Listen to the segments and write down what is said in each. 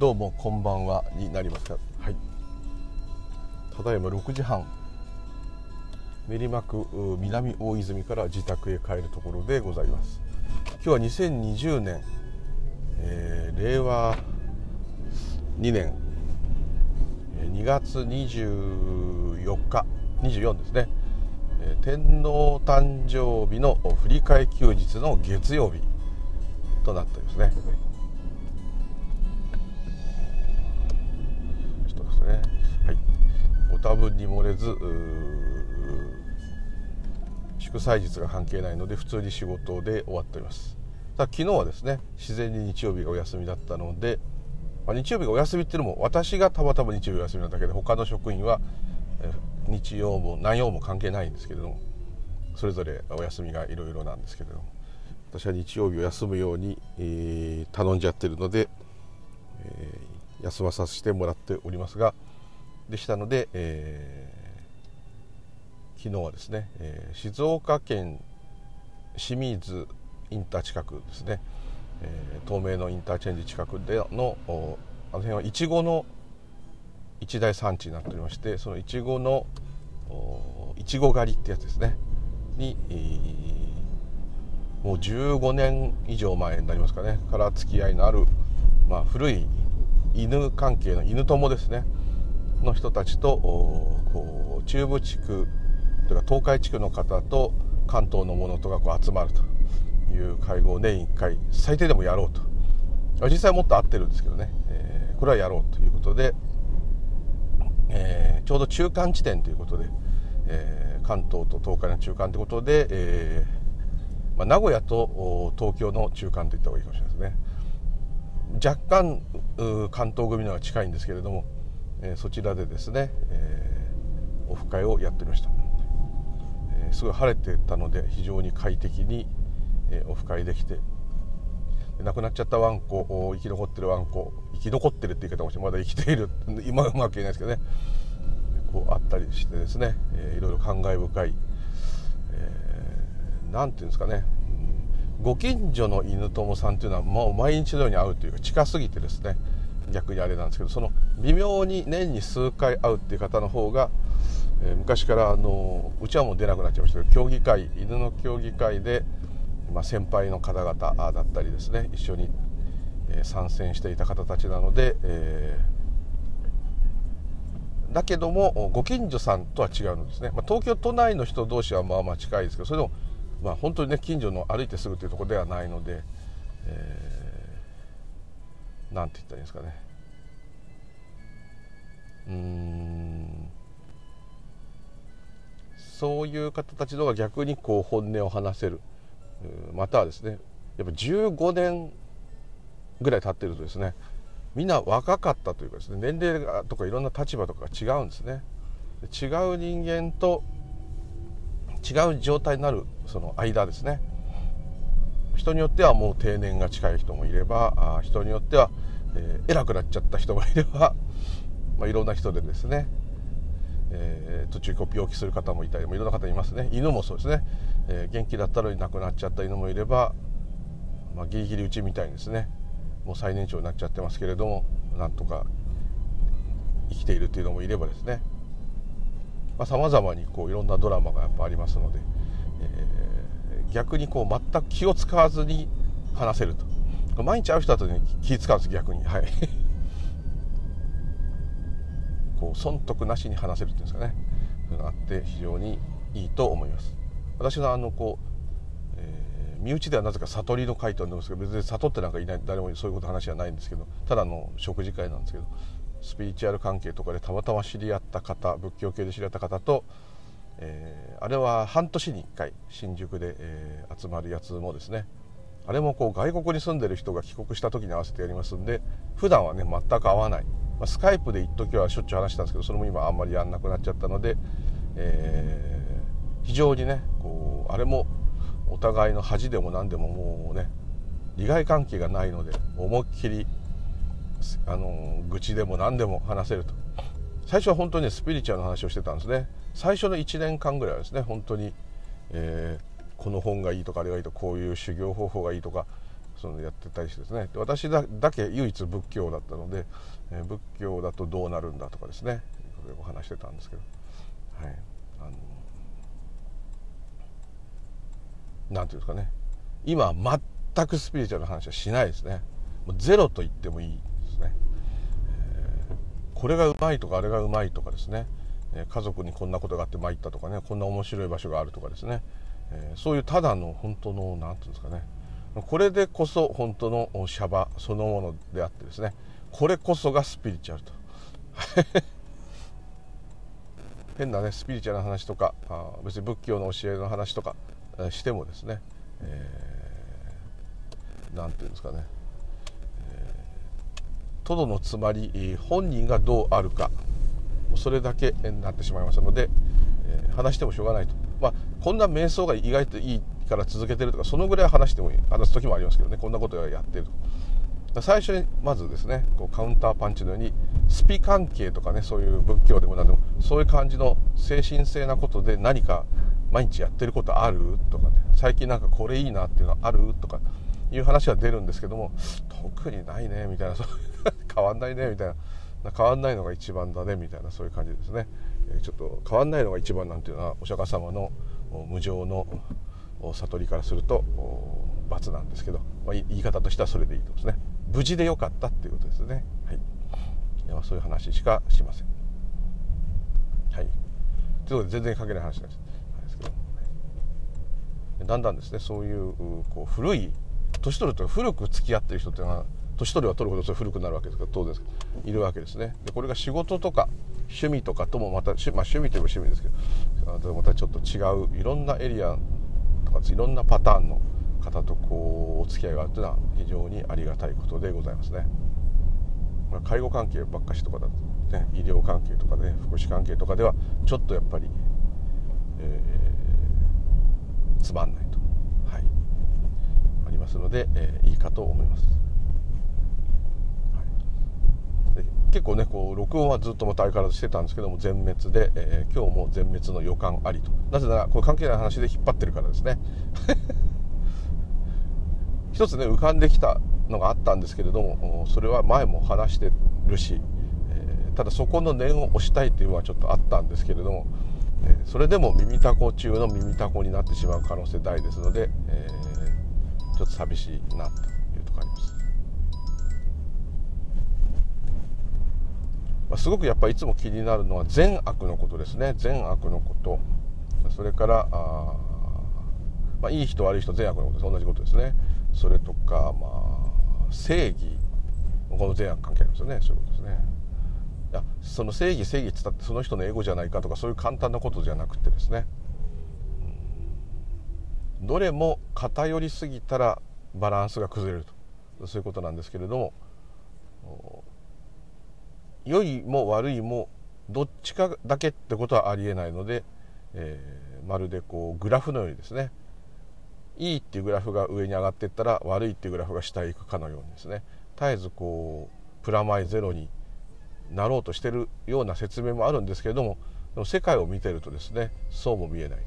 どうもこんばんはになりますかはい。ただいま6時半練馬区南大泉から自宅へ帰るところでございます。今日は2020年、えー、令和2年2月24日24ですね。天皇誕生日の振り替休日の月曜日となってですね、多分に漏れず祝祭日が関係ないので普通に仕事で終わっております。昨日はですね自然に日曜日がお休みだったので、まあ、日曜日がお休みっていうのも私がたまたま日曜日お休みなだけで他の職員は日曜も何曜も関係ないんですけれどもそれぞれお休みがいろいろなんですけれども私は日曜日を休むように、えー、頼んじゃってるので、えー、休まさせてもらっておりますがでしたので、えー、昨日はですね、えー、静岡県清水インター近くですね、えー、東名のインターチェンジ近くでのあの辺はいちごの一大産地になっておりましてそのいちごのいちご狩りってやつですねに、えー、もう15年以上前になりますかねから付き合いのある、まあ、古い犬関係の犬友ですね。の人たちとこう中部地区というか東海地区の方と関東の者とがこう集まるという会合を年1回最低でもやろうと。実際もっと合ってるんですけどね、えー、これはやろうということで、えー、ちょうど中間地点ということで、えー、関東と東海の中間ということで、えーまあ、名古屋と東京の中間といった方がいいかもしれないですね。若干関東組のは近いんですけれどもえそちらでですね、え、オフ会をやっておりました、え、すごい晴れてたので非常に快適に、えオフ会できて亡くなっちゃったワンコ生き残ってるワンコ生き残ってるって言い方もしてまだ生きている。今はうまく言えないですけどね。こうあったりしてですね、えー、いろいろ感慨深い、えー、ていうんですかね。ご近所の犬友さんっていうのはもう毎日のように会うというか近すぎてですね。逆にあれなんですけどその微妙に年に数回会うっていう方の方が、えー、昔からあのうちはもう出なくなっちゃいましたけど競技会犬の競技会で、まあ、先輩の方々だったりですね一緒に、えー、参戦していた方たちなので、えー、だけどもご近所さんとは違うんですね、まあ、東京都内の人同士はまあまあ近いですけどそれでもまあ本当にね近所の歩いてすぐというとこではないので、えー何て言ったらいいんですかね。うん。そういう方たちのが逆にこう本音を話せる。またはですねやっぱ15年ぐらい経ってるとですねみんな若かったというかですね年齢とかいろんな立場とかが違うんですね。違う人間と違う状態になるその間ですね。人によってはもう定年が近い人もいれば人によっては、えー、偉くなっちゃった人もいれば、まあ、いろんな人でですね、えー、途中病気する方もいたりもいろんな方いますね。犬もそうですね、えー、元気だったのに亡くなっちゃった犬もいれば、まあ、ギリギリうちみたいにですねもう最年長になっちゃってますけれどもなんとか生きているというのもいればですね。さまざ、まにこういろんなドラマがやっぱありますので、えー逆にこう全く気を使わずに話せると。毎日会う人だとね気使うんです逆に。はい。こう損得なしに話せるっていうんですかね。そういうのがあって非常にいいと思います。私のあのこう、えー、身内ではなぜか悟りの会と呼んでますけど別に悟ってなんかいない誰もそういうこと話はないんですけどただの食事会なんですけどスピリチュアル関係とかでたまたま知り合った方仏教系で知り合った方とえー、あれは半年に1回新宿で、えー、集まるやつもですねあれもこう外国に住んでる人が帰国した時に合わせてやりますんで普段はね全く会わない、まあ、スカイプで一時はしょっちゅう話したんですけどそれも今あんまりやんなくなっちゃったので、えー、非常にねこうあれもお互いの恥でも何でももうね利害関係がないので思いっきりあの愚痴でも何でも話せると。最初は本当に、ね、スピリチュアルの話をしてたんですね。最初の1年間ぐらいはですね本当に、えー、この本がいいとかあれがいいとかこういう修行方法がいいとかそのやってたりしてですね。私だけ唯一仏教だったので、えー、仏教だとどうなるんだとかですね。お話してたんですけど。はい。あのなんていうんですかね。今全くスピリチュアルな話はしないですね。もうゼロと言ってもいいですね、えー、これがうまいとかあれがうまいとかですね、家族にこんなことがあって参ったとかね。こんな面白い場所があるとかですね、え、そういうただの本当の何て言うんですかね。これでこそ本当のシャバそのものであってですね。これこそがスピリチュアルと。変なねスピリチュアルな話とかあ別に仏教の教えの話とかしてもですね、えー、て言うんですかね、えー、トドのつまり本人がどうあるか。それだけになってしまいますので、えー、話してもしょうがないと、まあ、こんな瞑想が意外といいから続けてるとかそのぐらい話してもいい話す時もありますけどねこんなことをやってると。最初にまずですねこうカウンターパンチのようにスピ関係とかねそういう仏教でも何でもそういう感じの精神性なことで何か毎日やってることあるとかね最近なんかこれいいなっていうのあるとかいう話は出るんですけども特にないねみたいなそう 変わんないねみたいな。変わんないのが一番だねみたいなそういう感じですね。ちょっと変わんないのが一番なんていうのはお釈迦様の無常の悟りからすると罰なんですけど、まあ、言い方としてはそれでいいとですね。無事でよかったっていうことですね。はいいやそういう話しかしません。はい。ということで全然関係ない話なんですけど、はい、だんだんですねそういうこう古い年取ると古く付き合ってる人っていうのは年取れば取るほどそれ古くなるわけですから当然いるわけですねでこれが仕事とか趣味とかともまた、まあ、趣味といえば趣味ですけどまたちょっと違ういろんなエリアとかいろんなパターンの方とこうお付き合いがあるというのは非常にありがたいことでございますね。介護関係ばっかしとかだとね医療関係とかね福祉関係とかではちょっとやっぱり、えー、つまんないと、はい、ありますので、えー、いいかと思います。結構ねこう録音はずっとまた相変わらずしてたんですけども全滅で、えー、今日も全滅の予感ありとなぜならこれ関係ない話で引っ張ってるからですね 一つね浮かんできたのがあったんですけれどもそれは前も話してるし、えー、ただそこの念を押したいというのはちょっとあったんですけれども、えー、それでも耳たこ中の耳たこになってしまう可能性大ですので、えちょっと寂しいなというところあります。ま、すごくやっぱいつも気になるのは善悪のことですね。善悪のこと。それからあ、まあ、いい人悪い人善悪のことです。同じことですね。それとか、まあ、正義。この善悪関係あるんですよね。そういうことですね。いやその正義正義って言ったってその人のエゴじゃないかとかそういう簡単なことじゃなくてですね。どれも偏りすぎたらバランスが崩れると。そういうことなんですけれども。良いも悪いもどっちかだけってことはありえないので、えー、まるでこうグラフのようにですね。いいっていうグラフが上に上がっていったら悪いっていうグラフが下へ行くかのようにですね。絶えずこうプラマイゼロになろうとしてるような説明もあるんですけれども世界を見てるとですねそうも見えない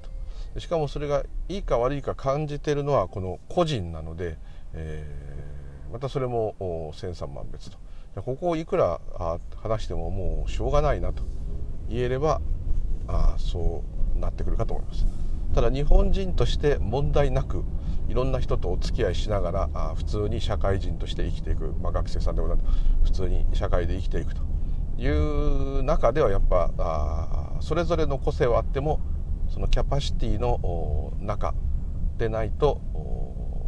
と。しかもそれがいいか悪いか感じてるのはこの個人なので、えー、またそれも千差万別と。ここをいくら話してももうしょうがないなと言えればあそうなってくるかと思います。ただ日本人として問題なくいろんな人とお付き合いしながらあ普通に社会人として生きていく、まあ、学生さんでもなく普通に社会で生きていくという中ではやっぱあそれぞれの個性はあってもそのキャパシティの中でないと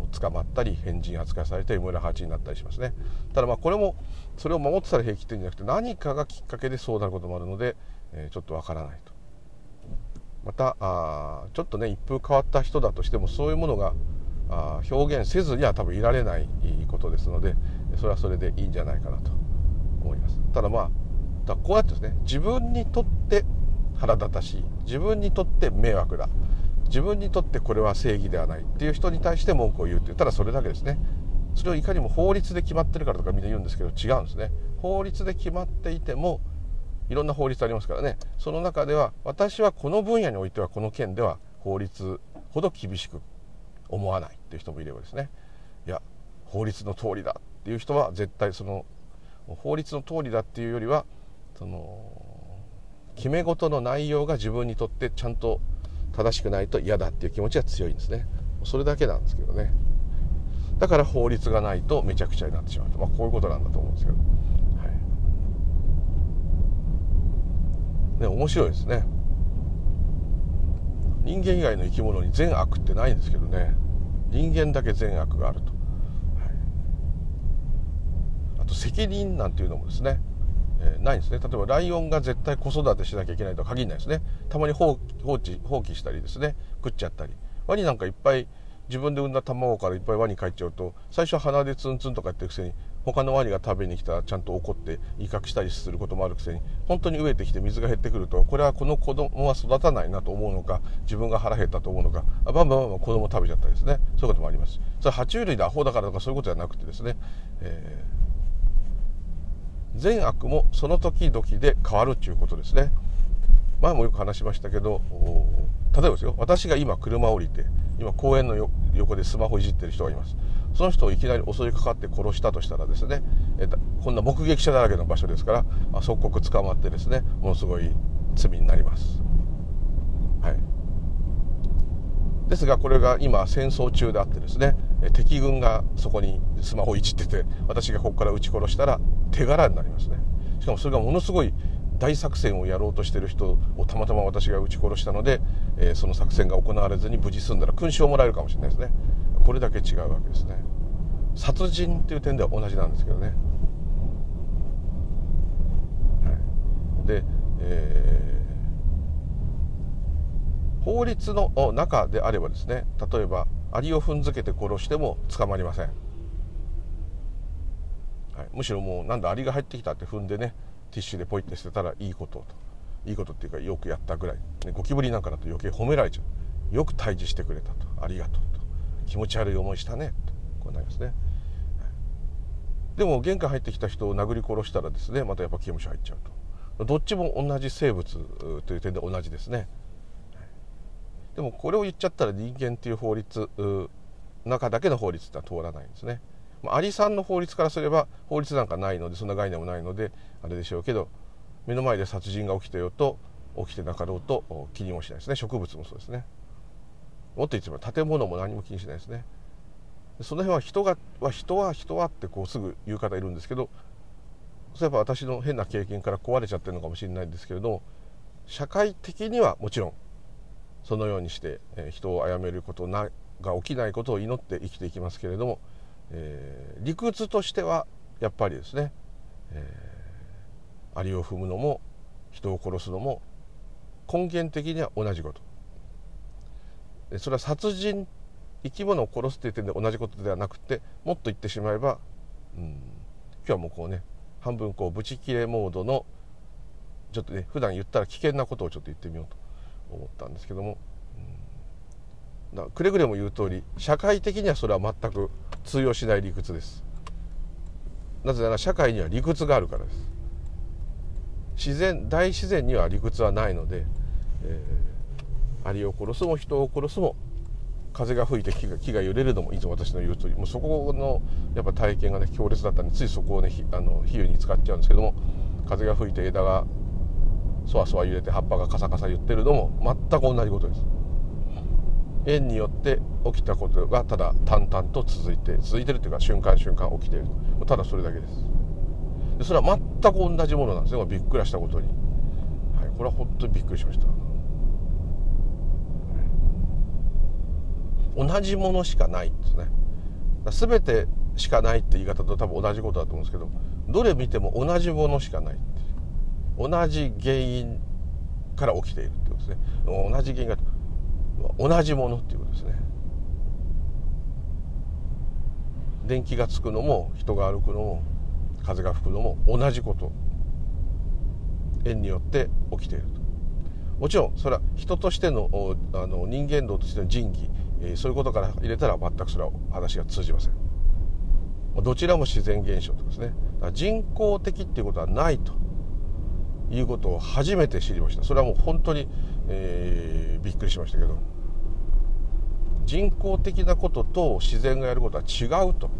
捕まったり変人扱いされて村八になったりしますね。ただまあこれもそれを守ってたら平気っていうんじゃなくて何かがきっかけでそうなることもあるので、え、ちょっとわからないと。またあちょっとね一風変わった人だとしてもそういうものがあ表現せずには多分いられないことですのでそれはそれでいいんじゃないかなと思います。ただまあだこうやってですね自分にとって腹立たしい自分にとって迷惑だ自分にとってこれは正義ではないっていう人に対して文句を言うっていうただそれだけですね。それをいかにも法律で決まってるからとかみんな言うんですけど違うんですね。法律で決まっていてもいろんな法律ありますからね。その中では私はこの分野においてはこの件では法律ほど厳しく思わないっていう人もいればですね。いや法律の通りだっていう人は絶対その法律の通りだっていうよりはその決め事の内容が自分にとってちゃんと正しくないと嫌だっていう気持ちが強いんですね。それだけなんですけどね。だから法律がないとめちゃくちゃになってしまうと、まあ、こういうことなんだと思うんですけど、はい、ね面白いですね。人間以外の生き物に善悪ってないんですけどね。人間だけ善悪があると、はい、あと責任なんていうのもですね。えー、ないんですね。例えばライオンが絶対子育てしなきゃいけないとは限らないですね。たまに放置放棄したりですね。食っちゃったり。ワニなんかいっぱい自分で産んだ卵からいっぱいワニ帰っちゃうと最初は鼻でツンツンとか言ってるくせに他のワニが食べに来たらちゃんと怒って威嚇したりすることもあるくせに本当に飢えてきて水が減ってくるとこれはこの子供は育たないなと思うのか自分が腹減ったと思うのかバンバンバンバン子供食べちゃったりですね。そういうこともあります。それは爬虫類でアホだからとかそういうことじゃなくてですね、えー、善悪もその時々で変わるっていうことですね。前もよく話しましたけど例えばですよ。私が今車を降りて今公園の横でスマホいじってる人がいます。その人をいきなり襲いかかって殺したとしたらですねえこんな目撃者だらけの場所ですから即刻捕まってですねものすごい罪になります。はい。ですがこれが今戦争中であってですね敵軍がそこにスマホいじってて私がここから撃ち殺したら手柄になりますね。しかもそれがものすごい大作戦をやろうとしてる人をたまたま私が撃ち殺したので、えー、その作戦が行われずに無事済んだら勲章をもらえるかもしれないですね。これだけ違うわけですね。殺人っていう点では同じなんですけどね、はい、で、えー、法律の中であればですね例えばアリを踏んづけて殺しても捕まりません、はい、むしろもうなんだアリが入ってきたって踏んでねティッシュでポイって捨てたらいいことと。いいことっていうかよくやったぐらい、ね、ゴキブリなんかだと余計褒められちゃう。よく退治してくれたと。ありがとうと。気持ち悪い思いしたね。とこうなりますね。でも玄関入ってきた人を殴り殺したらですねまたやっぱ刑務所入っちゃうと。どっちも同じ生物という点で同じですね。でもこれを言っちゃったら人間っていう法律中だけの法律ってのは通らないんですね。まあ、アリさんの法律からすれば法律なんかないのでそんな概念もないのであれでしょうけど目の前で殺人が起きてようと起きてなかろうと気にもしないですね。植物もそうですね。もっと言っても建物も何も気にしないですね。その辺は人がは人は人はってこうすぐ言う方いるんですけどそういえば私の変な経験から壊れちゃってるのかもしれないんですけれども社会的にはもちろんそのようにして、え人を殺めることなが起きないことを祈って生きていきますけれどもえー、理屈としてはやっぱりですね、えー、アリを踏むのも人を殺すのも根源的には同じこと。それは殺人生き物を殺すっていう点で同じことではなくてもっと言ってしまえば、うん、今日はもうこうね半分こうブチ切れモードのちょっとね普段言ったら危険なことをちょっと言ってみようと。思ったんですけども、うん、だくれぐれも言う通り社会的にはそれは全く通用しない理屈です。なぜなら社会には理屈があるからです。自然大自然には理屈はないので、えー、アリを殺すも人を殺すも風が吹いて木が木が揺れるのもいつも私の言う通り。もうそこのやっぱ体験がね強烈だったんでついそこをねあの比喩に使っちゃうんですけども風が吹いて枝がそわそわ揺れて葉っぱがカサカサ言ってるのも全く同じことです。縁によって起きたことがただ淡々と続いて続いてるというか瞬間瞬間起きているただそれだけです。でそれは全く同じものなんですね。びっくりしたことに、はい、これは本当にびっくりしました、同じものしかないですね。全てしかないって言い方と多分同じことだと思うんですけどどれ見ても同じものしかない同じ原因から起きているってことですね。同じ原因が同じものっていうことですね。電気がつくのも人が歩くのも風が吹くのも同じこと。縁によって起きていると。もちろんそれは人としてのあの人間道としての仁義、え、そういうことから入れたら全くそれは話が通じません。どちらも自然現象とですね。人工的っていうことはないと。いうことを初めて知りました。それはもう本当に、えー、びっくりしましたけど。人工的なことと自然がやることは違うと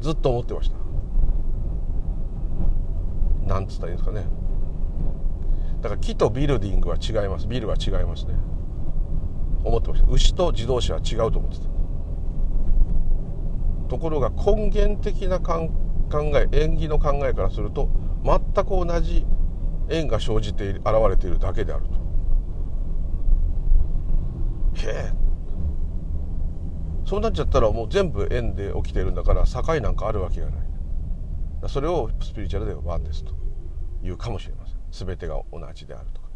ずっと思ってました。なんつったらいいんですかね。だから木とビルディングは違います。ビルは違いますね。思ってました。牛と自動車は違うと思ってた。ところが根源的な考え縁起の考えからすると全く同じ縁が生じて現れているだけであると。へえ。そうなっちゃったらもう全部縁で起きているんだから境なんかあるわけがない。それをスピリチュアルではワンですというかもしれません。全てが同じであるとか。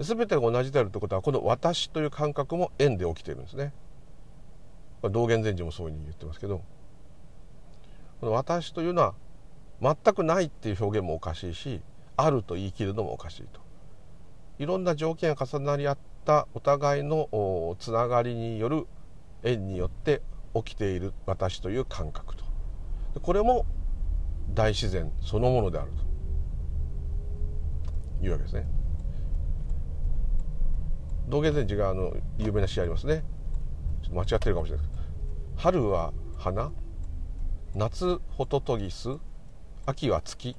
全てが同じであるということはこの私という感覚も縁で起きているんですね。道元禅師もそういうふうに言ってますけど。この私というのは全くないっていう表現もおかしいしあると言い切るのもおかしいと。いろんな条件が重なり合ったお互いのつながりによる縁によって起きている私という感覚と。これも大自然そのものであると。いうわけですね。道元禅師があの有名な詩ありますね。ちょっと間違ってるかもしれない春は花夏ホトトギス秋は月。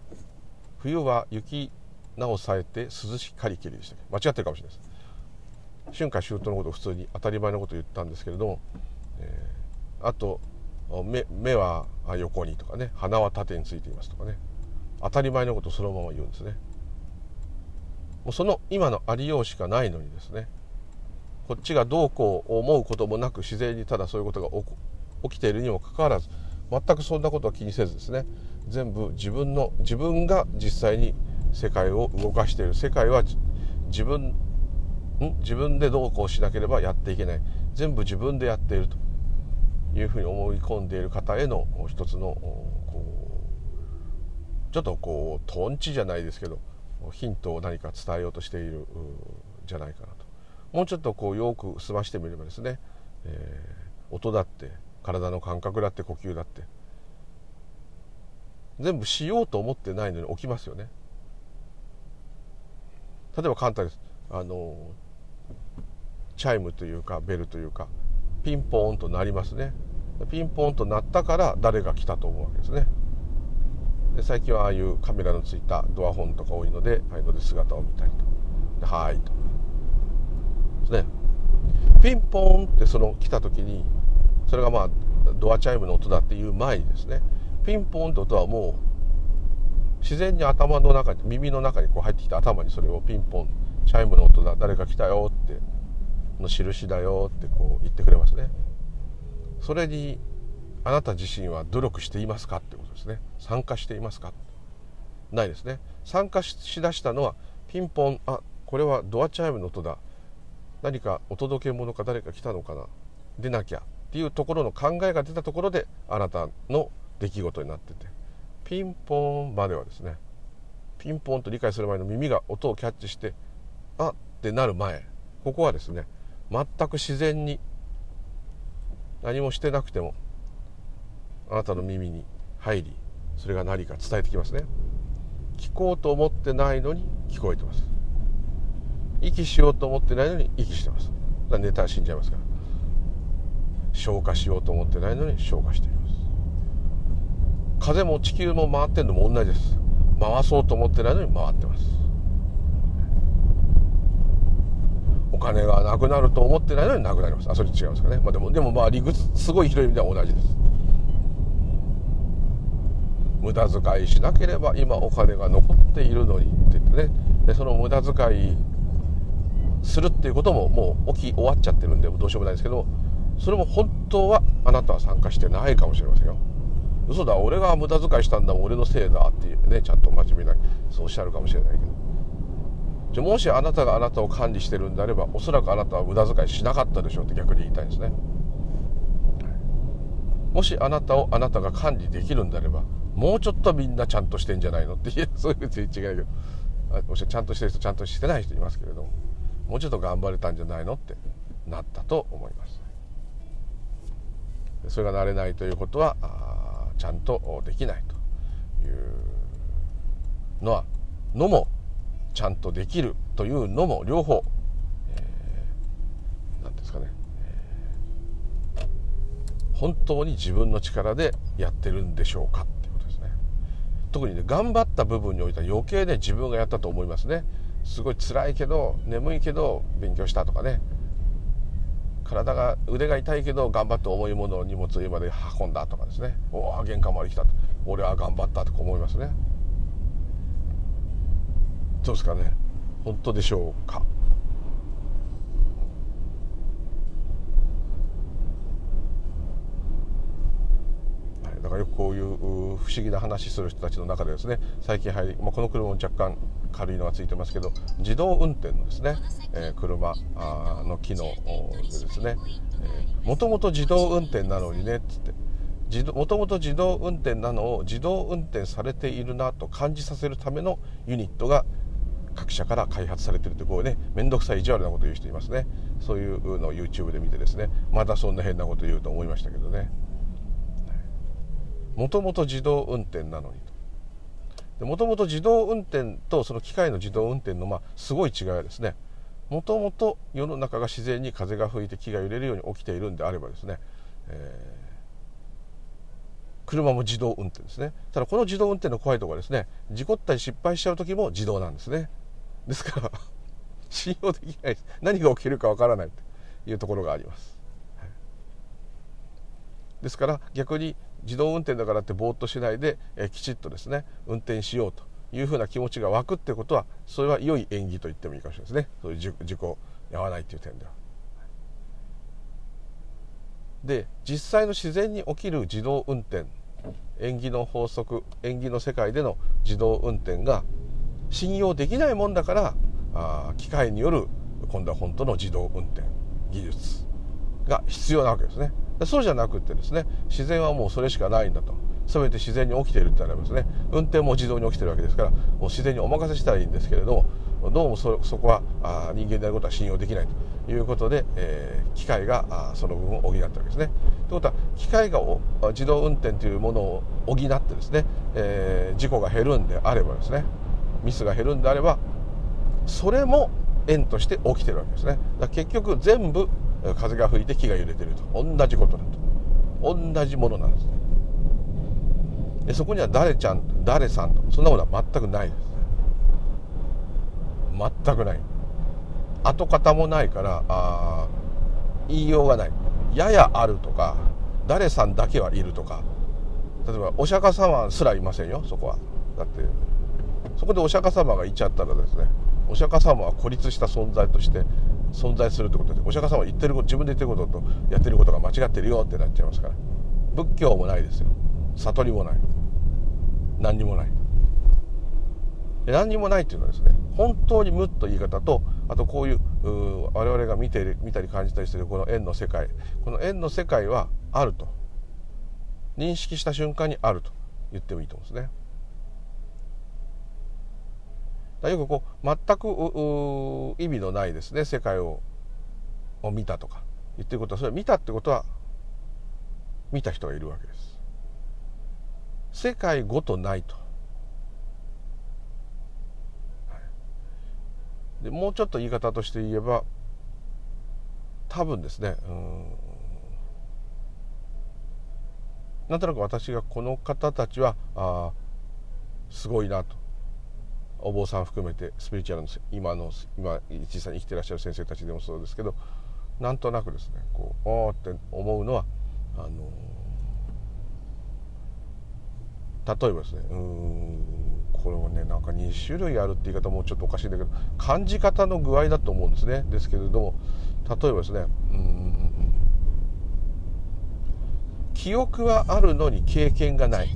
冬は雪名をさえて涼しかりきりでした間違ってるかもしれないです。春夏秋冬のことを普通に当たり前のことを言ったんですけれども、えー、あと目目は横にとかね鼻は縦についていますとかね。当たり前のことをそのまま言うんですね。もうその今のありようしかないのにですねこっちがどうこう思うこともなく自然にただそういうことが起きているにもかかわらず全くそんなことは気にせずですね全部自分の自分が実際に世界を動かしている世界は自分ん？自分でどうこうしなければやっていけない。全部自分でやっているというふうに思い込んでいる方への一つのこうちょっとこうとんちじゃないですけどヒントを何か伝えようとしているんじゃないかなと。もうちょっとこうよく済ましてみればですね、えー、音だって体の感覚だって呼吸だって全部しようと思ってないのに起きますよね。例えば簡単です。あのチャイムというかベルというかピンポーンと鳴りますね。ピンポーンと鳴ったから誰が来たと思うわけですね。で最近はああいうカメラのついたドアホンとか多いのでああいうので姿を見たりと。はいと。ですね。ピンポーンってその来た時にそれがまあドアチャイムの音だっていう前にですねピンポンって音はもう自然に頭の中に耳の中にこう入ってきて頭にそれをピンポンチャイムの音だ誰か来たよっての印だよってこう言ってくれますね。それにあなた自身は努力していますかってことですね。参加していますか？ないですね。参加しだしたのはピンポンあこれはドアチャイムの音だ。何かお届け物か誰か来たのかな？出なきゃっていうところの考えが出たところであなたの出来事になってて。ピンポンまではですねピンポンと理解する前の耳が音をキャッチしてあってなる前ここはですね全く自然に何もしてなくてもあなたの耳に入りそれが何か伝えてきますね。聞こうと思ってないのに聞こえてます。息しようと思ってないのに息してます。だ寝たら死んじゃいますから。消化しようと思ってないのに消化しています風も地球も回ってるのも同じです。回そうと思ってないのに回ってます。お金がなくなると思ってないのになくなります。あそれ違いますかね、まあ、でもでもまあ理屈すごい広い意味では同じです。無駄遣いしなければ今お金が残っているのにって言ってね。でその無駄遣いするっていうことももう起き終わっちゃってるんでどうしようもないですけどそれも本当はあなたは参加してないかもしれませんよ嘘だ俺が無駄遣いしたんだ俺のせいだっていうねちゃんと真面目なそうおっしゃるかもしれないけど。じゃもしあなたがあなたを管理してるんであればおそらくあなたは無駄遣いしなかったでしょうって逆に言いたいんですね。もしあなたをあなたが管理できるんであればもうちょっとみんなちゃんとしてんじゃないのっていう そういうふうに言っちゃいけど。もしちゃんとしてる人ちゃんとしてない人いますけれどももうちょっと頑張れたんじゃないのってなったと思います。それが慣れないということはちゃんとできないというのはのもちゃんとできるというのも両方何、えー、ですかね、え本当に自分の力でやってるんでしょうかっていうことですね。特にね頑張った部分においては余計ね自分がやったと思いますね。すごい辛いけど眠いけど勉強したとかね。体が腕が痛いけど頑張って重いものを荷物を家まで運んだとかですねおお玄関まで来たと俺は頑張ったとか思いますねどうですかね本当でしょうかだからよくこういう不思議な話する人たちの中でですね最近入り、まあ、この車も若干軽いのがついてますけど自動運転のですね、えー、車の機能でですねもともと自動運転なのにねっつってもともと自動運転なのを自動運転されているなと感じさせるためのユニットが各社から開発されてるってこうね面倒くさい意地悪なこと言う人いますね。そういうのを YouTube で見てですねまだそんな変なこと言うと思いましたけどね。もともと自動運転なのにと。もともと自動運転とその機械の自動運転のまあすごい違いはですねもともと世の中が自然に風が吹いて木が揺れるように起きているんであればですね、えー、車も自動運転ですね。ただこの自動運転の怖いところはですね事故ったり失敗しちゃう時も自動なんですね。ですから 信用できない何が起きるかわからないというところがあります、ですから逆に自動運転だからってぼーっとしないで、えきちっとですね運転しようというふうな気持ちが湧くってことはそれは良い演技と言ってもいいかもしれないですね。そういう事故に合わないという点では。で実際の自然に起きる自動運転縁起の法則縁起の世界での自動運転が信用できないもんだからあ機械による今度は本当の自動運転技術が必要なわけですね。そうじゃなくてですね自然はもうそれしかないんだと全て自然に起きているってなりますね運転も自動に起きてるわけですからもう自然にお任せしたらいいんですけれどもどうもそこはあ人間であることは信用できないということで、えー、機械があその分を補ったわけですね。ということは機械が自動運転というものを補ってですね、えー、事故が減るんであればですねミスが減るんであればそれも縁として起きてるわけですね。だ結局全部風が吹いて木が揺れてると。同じことだと。同じものなんですね。でそこには誰ちゃん誰さんと。そんなものは全くないです。全くない。跡形もないからあ言いようがない。ややあるとか誰さんだけはいるとか。例えばお釈迦様すらいませんよそこは。だってそこでお釈迦様がいちゃったらですねお釈迦様は孤立した存在として存在するってことでお釈迦様は言ってること自分で言ってることとやってることが間違ってるよってなっちゃいますから。仏教もないですよ。悟りもない。何にもない。何にもないっていうのはですね本当に無と言い方とあとこういう我々が見て見たり感じたりしているこの円の世界。この円の世界はあると。認識した瞬間にあると言ってもいいと思うんですね。よくこう全く意味のないですね世界をを見たとか言ってることはそれは見たってことは見た人がいるわけです。世界ごとないと。でもうちょっと言い方として言えば多分ですねうんなんとなく私がこの方たちはあすごいなとお坊さん含めてスピリチュアルの今の今実際に生きてらっしゃる先生たちでもそうですけどなんとなくですねこうおーって思うのはあの例えばですねうんこれもねなんか2種類あるって言い方もちょっとおかしいんだけど感じ方の具合だと思うんですね。ですけれども例えばですねうん記憶はあるのに経験がない。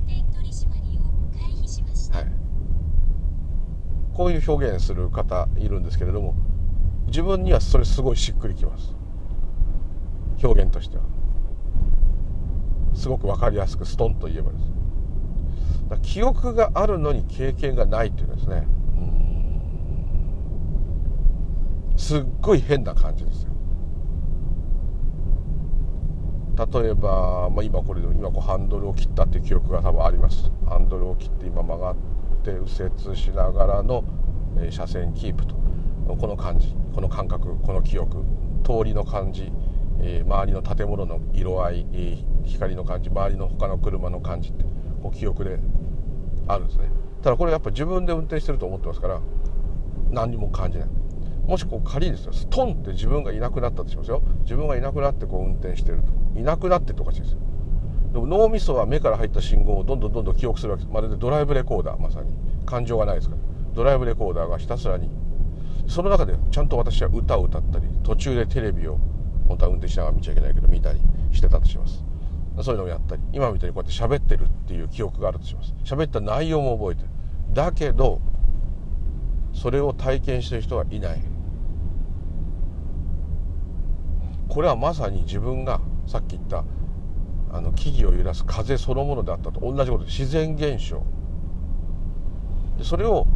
こういう表現する方いるんですけれども自分にはそれすごいしっくりきます。表現としては。すごく分かりやすくストンと言えばです。記憶があるのに経験がないっていうですね。すっごい変な感じですよ。例えば、まあ、今これ今こうハンドルを切ったっていう記憶が多分あります。ハンドルを切って今曲がってって右折しながらの、え車線キープとこの感じこの感覚この記憶通りの感じえ、周りの建物の色合い、光の感じ周りの他の車の感じってこう記憶であるんですね。ただこれやっぱ自分で運転してると思ってますから何にも感じない。もしこう仮にですよストンって自分がいなくなったとしますよ。自分がいなくなってこう運転してると。いなくなってとかしいですよ。でも脳みそは目から入った信号をどんどんどんどん記憶するわけ。ですまるでドライブレコーダーまさに。感情がないですから。ドライブレコーダーがひたすらに。その中でちゃんと私は歌を歌ったり途中でテレビを本当は運転しながら見ちゃいけないけど見たりしてたとします。そういうのをやったり今みたいにこうやって喋ってるっていう記憶があるとします。喋った内容も覚えてる。だけどそれを体験してる人はいない。これはまさに自分がさっき言ったあの木々を揺らす風そのものであったと同じことで自然現象。でそれを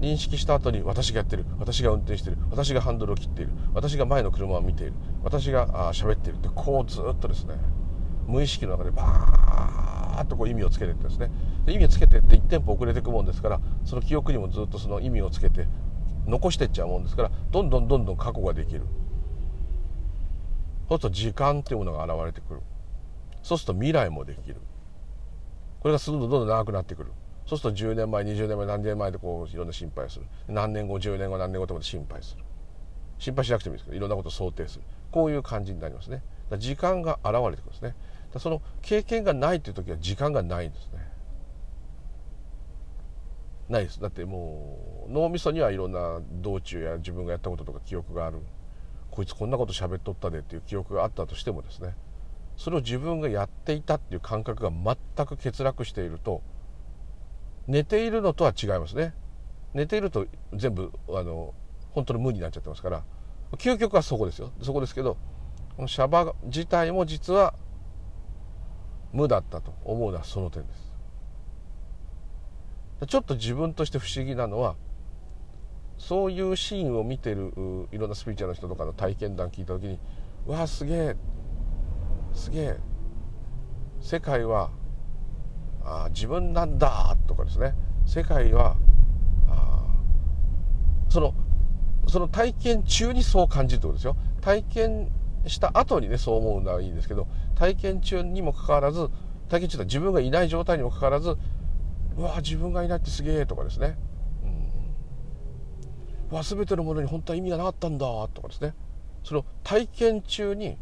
認識した後に私がやってる私が運転してる私がハンドルを切っている私が前の車を見ている私が喋っている。ってこうずっとですね無意識の中でバーッとこう意味をつけていってですね。で意味をつけてって1テンポ遅れていくもんですからその記憶にもずっとその意味をつけて残していっちゃうもんですからどんどんどんどん過去ができる。そうすると時間っていうものが現れてくる。そうすると未来もできる。これがどんどんどんどん長くなってくる。そうすると10年前20年前何年前でこういろんな心配する。何年後10年後何年後とかで心配する。心配しなくてもいいですけどいろんなことを想定する。こういう感じになりますね。時間が現れてくるんですね。その経験がないという時は時間がないんですね。ないです。だってもう脳みそにはいろんな道中や自分がやったこととか記憶がある。こいつこんなこと喋っとったでっていう記憶があったとしてもですね。それを自分がやっていたっていう感覚が全く欠落していると寝ているのとは違いますね。寝ていると全部あの本当に無になっちゃってますから究極はそこですよ。そこですけどこのシャバ自体も実は無だったと思うのはその点です。ちょっと自分として不思議なのはそういうシーンを見てるいろんなスピーチャーの人とかの体験談聞いた時に「うわすげえすげえ。世界はあ自分なんだ」とかですね。世界はあそのその体験中にそう感じるってことですよ。体験した後にねそう思うのはいいんですけど体験中にもかかわらず体験中は自分がいない状態にもかかわらずうわ自分がいないってすげえとかですね、うん、わ全てのものに本当は意味がなかったんだとかですね。その体験中に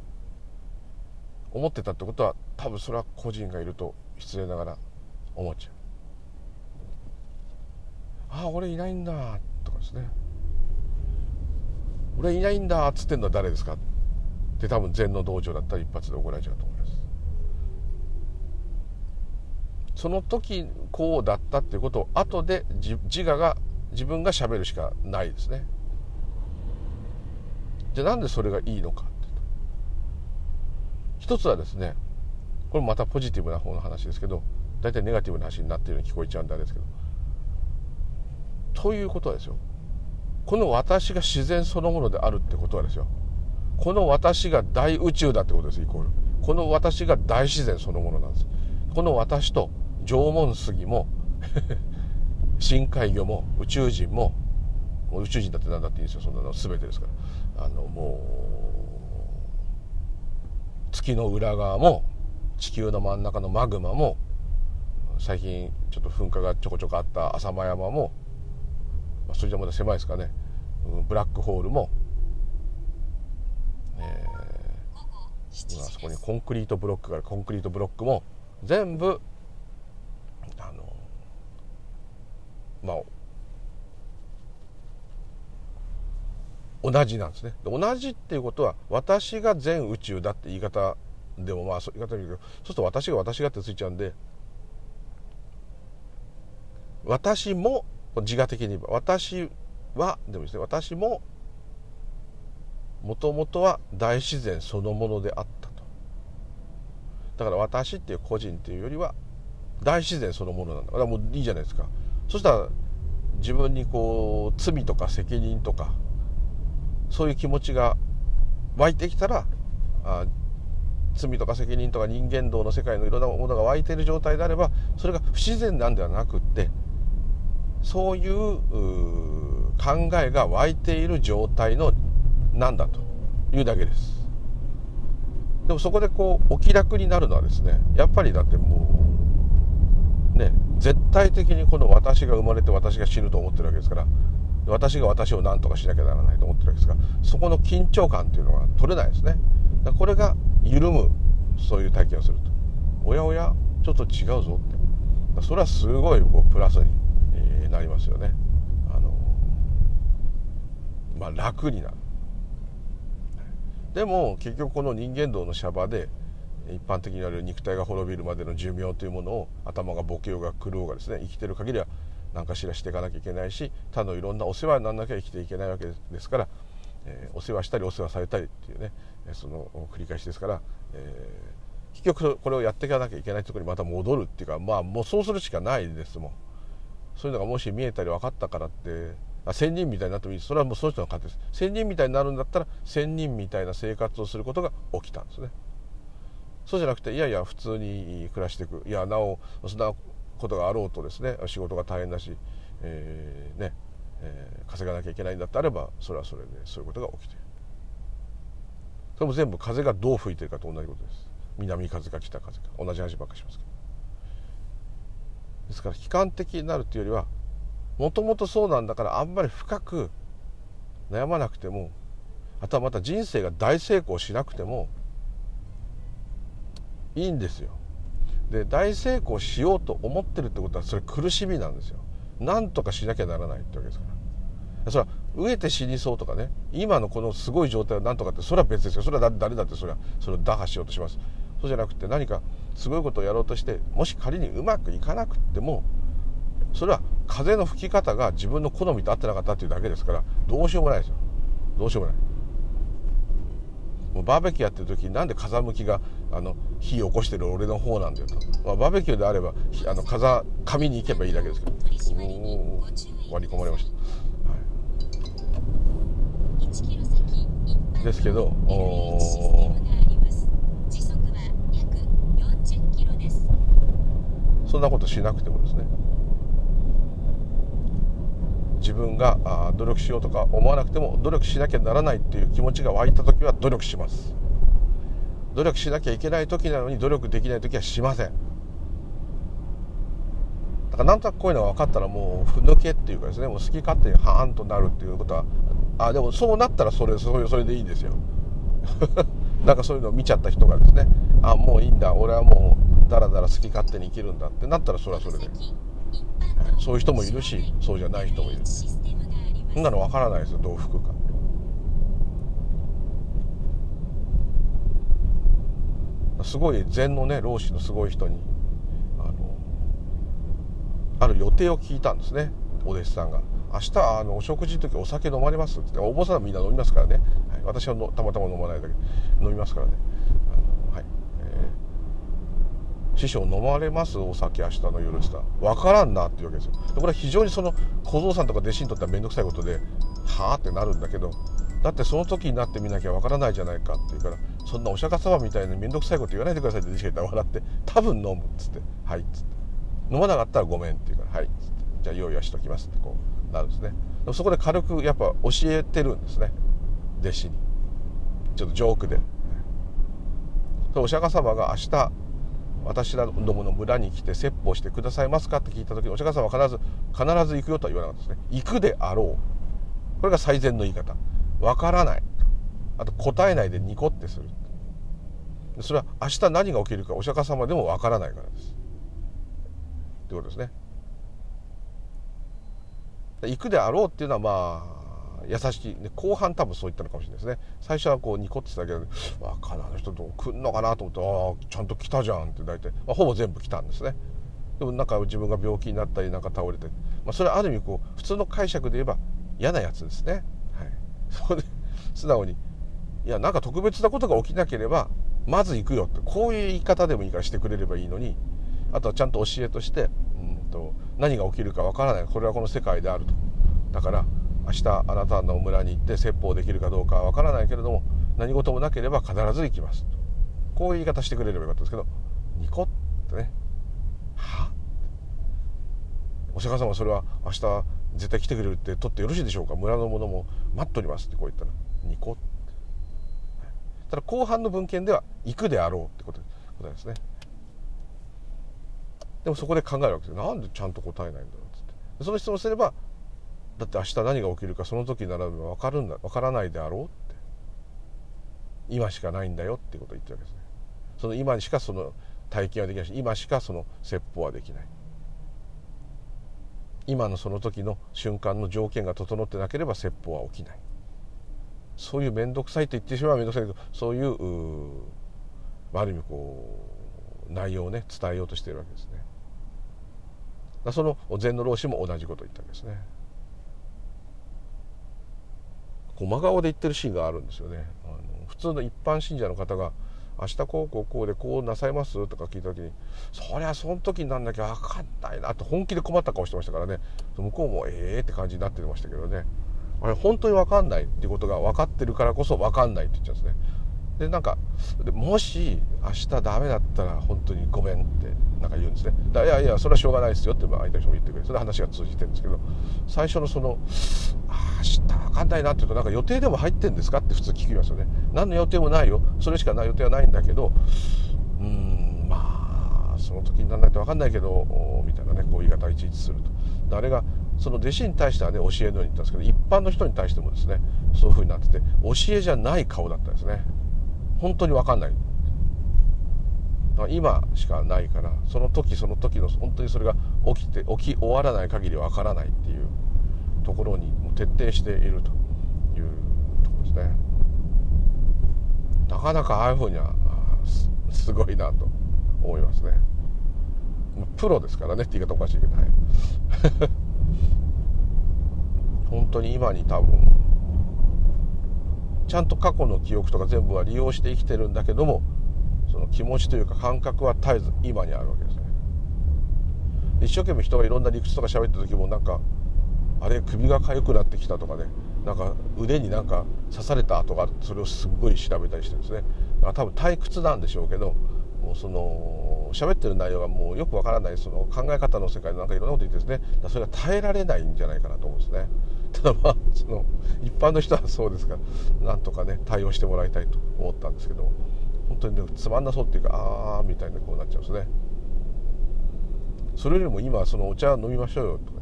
思ってたってことは多分それは個人がいると失礼ながら思っちゃう。ああ俺いないんだとかですね。俺いないんだっつってんのは誰ですかで多分禅の道場だったら一発で怒られちゃうと思います。その時こうだったっていうことを後で自我が自分がしゃべるしかないですね。じゃあなんでそれがいいのか。一つはですねこれまたポジティブな方の話ですけど大体ネガティブな話になっているように聞こえちゃうんであれですけど。ということはですよこの私が自然そのものであるってことはですよこの私が大宇宙だってことですイコール。この私が大自然そのものなんです。この私と縄文杉も 深海魚も宇宙人も宇宙人だって何だっていいんですよ。そんなの全てですから。あのもう月の裏側も地球の真ん中のマグマも最近ちょっと噴火がちょこちょこあった浅間山も、まあ、それじゃまだ狭いですかね、うん、ブラックホールもえー、今そこにコンクリートブロックがある。コンクリートブロックも全部あのまあ同じなんですね。同じっていうことは私が全宇宙だって言い方でもまあそう言い方だけどそうすると私が私がってついちゃうんで私も自我的に言えば私はでもですね。私ももともとは大自然そのものであったと。だから私っていう個人っていうよりは大自然そのものなんだからもういいじゃないですか。そしたら自分にこう罪とか責任とかそういう気持ちが湧いてきたらあ罪とか責任とか人間道の世界のいろんなものが湧いている状態であればそれが不自然なんではなくってそういう考えが湧いている状態のなんだというだけです。でもそこでこうお気楽になるのはですねやっぱりだってもうね絶対的にこの私が生まれて私が死ぬと思ってるわけですから私が私を何とかしなきゃならないと思ってるわけですがそこの緊張感っていうのが取れないですね。これが緩むそういう体験をすると。おやおやちょっと違うぞって。それはすごいこうプラスに、なりますよね。あのまあ楽になる。でも結局この人間道のシャバで一般的に言われる肉体が滅びるまでの寿命というものを頭がボケようが狂おうがですね生きてる限りは何かしらしていかなきゃいけないし他のいろんなお世話にならなきゃ生きていけないわけですから、えー、お世話したりお世話されたりっていうねその繰り返しですから、えー、結局これをやっていかなきゃいけないところにまた戻るっていうかまあもうそうするしかないですもん。そういうのがもし見えたり分かったからってあ仙人みたいになってもいい。ですそれはもうその人の勝手です。仙人みたいになるんだったら仙人みたいな生活をすることが起きたんですね。そうじゃなくていやいや普通に暮らしていく。いやなおそんなことがあろうとですね仕事が大変だし、えー、ね、えー、稼がなきゃいけないんだってあればそれはそれでそういうことが起きている。それも全部風がどう吹いてるかと同じことです。南風か北風か同じ話ばっかしますけど。ですから悲観的になるというよりはもともとそうなんだからあんまり深く悩まなくてもあとはまた人生が大成功しなくてもいいんですよ。で大成功しようと思ってるってことはそれ苦しみなんですよ。なんとかしなきゃならないってわけですから。それは飢えて死にそうとかね。今のこのすごい状態をなんとかってそれは別ですよ。それは誰だってそれはそれを打破しようとします。そうじゃなくて何かすごいことをやろうとしてもし仮にうまくいかなくってもそれは風の吹き方が自分の好みと合ってなかったっていうだけですからどうしようもないですよ。どうしようもない。もうバーベキューやってる時になんで風向きがあの火を起こしてる俺の方なんだよと、まあ、バーベキューであればあの風上に行けばいいだけですけど。割り込まれました、はい、ですけどそんなことしなくてもですね。自分が努力しようとか思わなくても努力しなきゃならないっていう気持ちが湧いた時は努力します。努力しなきゃいけない時なのに努力できない時はしません。だからなんとなくこういうのが分かったらもうふぬけっていうかですねもう好き勝手にハーンとなるっていうことはあでもそうなったらそれそれそれでいいんですよ。なんかそういうのを見ちゃった人がですねあもういいんだ俺はもうだらだら好き勝手に生きるんだってなったらそれはそれで。そういう人もいるしそうじゃない人もいる。そんなの分からないですよどう吹くかすごい禅のね老子のすごい人にあのある予定を聞いたんですねお弟子さんが「明日あのお食事の時お酒飲まれます?」ってってお坊さんみんな飲みますからね、はい、私はたまたま飲まないだけ飲みますからねはい。え師匠飲まれます？お酒明日の夜って言ったら分からんなっていうわけですよこれは非常にその小僧さんとか弟子にとっては面倒くさいことではあってなるんだけどだってその時になってみなきゃ分からないじゃないかって言うからそんなお釈迦様みたいに面倒くさいこと言わないでくださいって弟子が言ったら笑って多分飲むっつって「はい」っつって。飲まなかったらごめんって言うから「はい」っつって。じゃあ用意はしときますってこうなるんですね。でもそこで軽くやっぱ教えてるんですね。弟子に。ちょっとジョークで。お釈迦様が明日私らどもの村に来て説法してくださいますかって聞いた時にお釈迦様は必ず必ず行くよとは言わなかったですね。行くであろう。これが最善の言い方。わからない。あと答えないでニコってする。それは明日何が起きるかお釈迦様でもわからないからです。ということですね。行くであろうっていうのはまあ優しい、ね、後半多分そういったのかもしれないですね。最初はこうニコってたけどわかあの人どう来んのかなと思ってああちゃんと来たじゃんって大体、まあ、ほぼ全部来たんですね。でもなんか自分が病気になったりなんか倒れて、まあ、それはある意味こう普通の解釈で言えば嫌なやつですね、それで素直にいやなんか特別なことが起きなければまず行くよってこういう言い方でもいいからしてくれればいいのにあとはちゃんと教えとしてうんと何が起きるかわからないこれはこの世界であると。だから明日あなたの村に行って説法できるかどうかは分からないけれども何事もなければ必ず行きますこういう言い方してくれればよかったですけどニコってね。は？お釈迦様それは明日絶対来てくれるって取ってよろしいでしょうか？村の者も待っておりますってこう言ったらニコって。ただ後半の文献では行くであろうってことことですね。でもそこで考えるわけですなんでちゃんと答えないんだろうっつって。その質問すればだって明日何が起きるかその時なら分かるんだ分からないであろうって。今しかないんだよってことを言ってるわけですね。その今にしかその体験はできないし今しかその説法はできない。今のその時の瞬間の条件が整ってなければ説法は起きない。そういう面倒くさいと言ってしまう面倒くさいけどそういうある意味こう内容をね伝えようとしているわけですね。その禅の老子も同じことを言ったんですね。こう真顔で言ってるシーンがあるんですよね。あの普通の一般信者の方が明日こうこうこうでこうなさいますとか聞いた時にそりゃその時になんなきゃ分かんないなと本気で困った顔してましたからね。向こうもええって感じになってましたけどね。あれ本当に分かんないっていうことが分かってるからこそ分かんないって言っちゃうんですね。でなんかもし明日ダメだったら本当にごめんってなんか言うんですね。だいやいやそれはしょうがないですよって相手の人も言ってくれそれで話が通じてるんですけど最初のその「あ明日分かんないな」って言うとなんか予定でも入ってんですかって普通聞きますよね。何の予定もないよ。それしかない予定はないんだけどうんまあその時にならないと分かんないけどみたいなねこう言い方をいちいちすると。あれがその弟子に対してはね教えのように言ったんですけど一般の人に対してもですねそういうふうになってて教えじゃない顔だったんですね。本当に分かんない。今しかないからその時その時の本当にそれが起きて起き終わらない限り分からないっていうところに徹底しているというところですね。なかなかああいうふうにはすごいなと思いますね。プロですからねって言い方おかしいけどはい。本当に今に多分ちゃんと過去の記憶とか全部は利用して生きてるんだけどもその気持ちというか感覚は絶えず今にあるわけですね。一生懸命人がいろんな理屈とか喋った時もなんかあれ首が痒くなってきたとかね。なんか腕になんか刺された跡があるそれをすっごい調べたりしてるんですね。だから多分退屈なんでしょうけどもうその喋ってる内容がもうよくわからないその考え方の世界でなんかいろんなこと言ってですね。それが耐えられないんじゃないかなと思うんですね。ただまあその一般の人はそうですからなんとかね対応してもらいたいと思ったんですけど本当に、ね、つまんなそうっていうかああみたいなこうなっちゃうんですね。それよりも今そのお茶飲みましょうよとか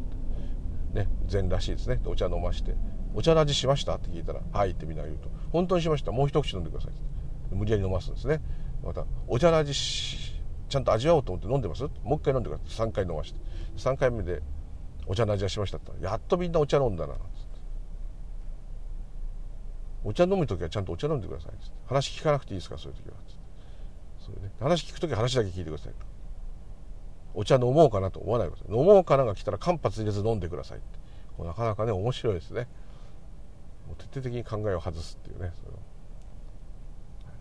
言ってね禅らしいですね。お茶飲まして「お茶の味しました?」って聞いたら「はい」ってみんな言うと「本当にしました。もう一口飲んでください」って。無理やり飲ますんですね。また「お茶の味ちゃんと味わおうと思って飲んでます？もう一回飲んでください3回飲まして。3回目でお茶の味はしましたってやっとみんなお茶飲んだな。お茶飲む時はちゃんとお茶飲んでください話聞かなくていいですかそういう時はそうね、話聞く時は話だけ聞いてくださいお茶飲もうかなと思わないでください。飲もうかなが来たら間髪入れず飲んでくださいって。なかなかね面白いですね。もう徹底的に考えを外すっていうねそ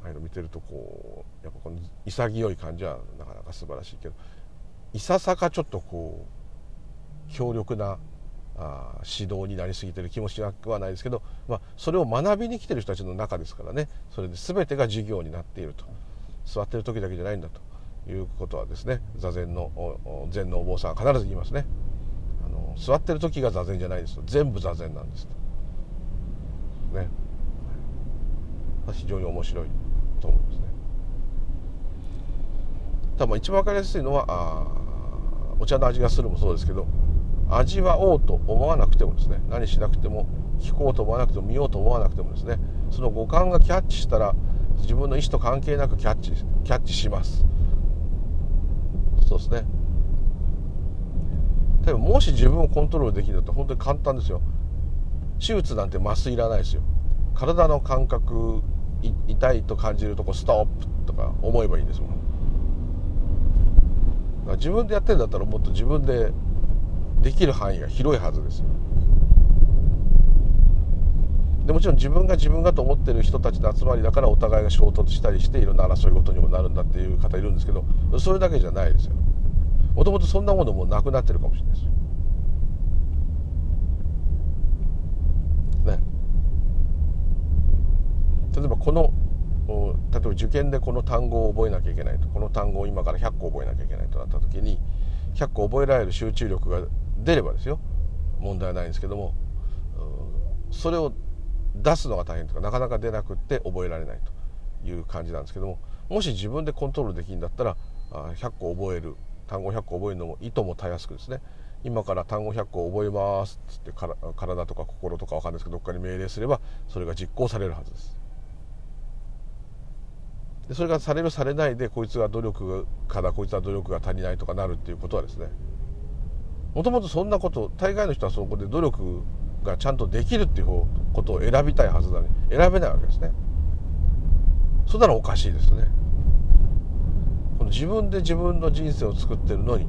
ああいうの見てるとこうやっぱこの潔い感じはなかなか素晴らしいけど。いささかちょっとこう強力なあ指導になりすぎてる気もしなくはないですけど、まあ、それを学びに来てる人たちの中ですからね。それで全てが授業になっていると。座ってる時だけじゃないんだということはですね座禅の禅のお坊さんは必ず言いますね。あの座ってる時が座禅じゃないです全部座禅なんですと。ね。非常に面白いと思うんですね。多分一番分かりやすいのはあお茶の味がするもそうですけど味わおうと思わなくてもですね何しなくても聞こうと思わなくても見ようと思わなくてもですねその五感がキャッチしたら自分の意思と関係なくキャッチキャッチします。そうですね。例えばもし自分をコントロールできると本当に簡単ですよ。手術なんて麻酔いらないですよ。体の感覚痛いと感じるとこストップとか思えばいいんですもん。自分でやってんだったらもっと自分でできる範囲が広いはずですよ。でもちろん自分が自分がと思ってる人たちの集まりだからお互いが衝突したりしていろんな争い事にもなるんだっていう方いるんですけどそれだけじゃないですよ。もともとそんなものもなくなってるかもしれないです。ね。例えばこの例えば受験でこの単語を覚えなきゃいけないとこの単語を今から100個覚えなきゃいけないとなった時に100個覚えられる集中力が出ればですよ。問題ないんですけども。それを出すのが大変とかなかなか出なくって覚えられないという感じなんですけども。もし自分でコントロールできるんだったら100個覚える。単語100個覚えるのもいともたやすくですね。今から単語100個覚えますっつって体とか心とか分かんないですけどどっかに命令すればそれが実行されるはずです。でそれがされるされないでこいつは努力家だこいつは努力が足りないとかなるっていうことはですねもともとそんなこと大概の人はそこで努力がちゃんとできるっていうことを選びたいはずなのに選べないわけですね。そんなのおかしいですね。この自分で自分の人生を作ってるのに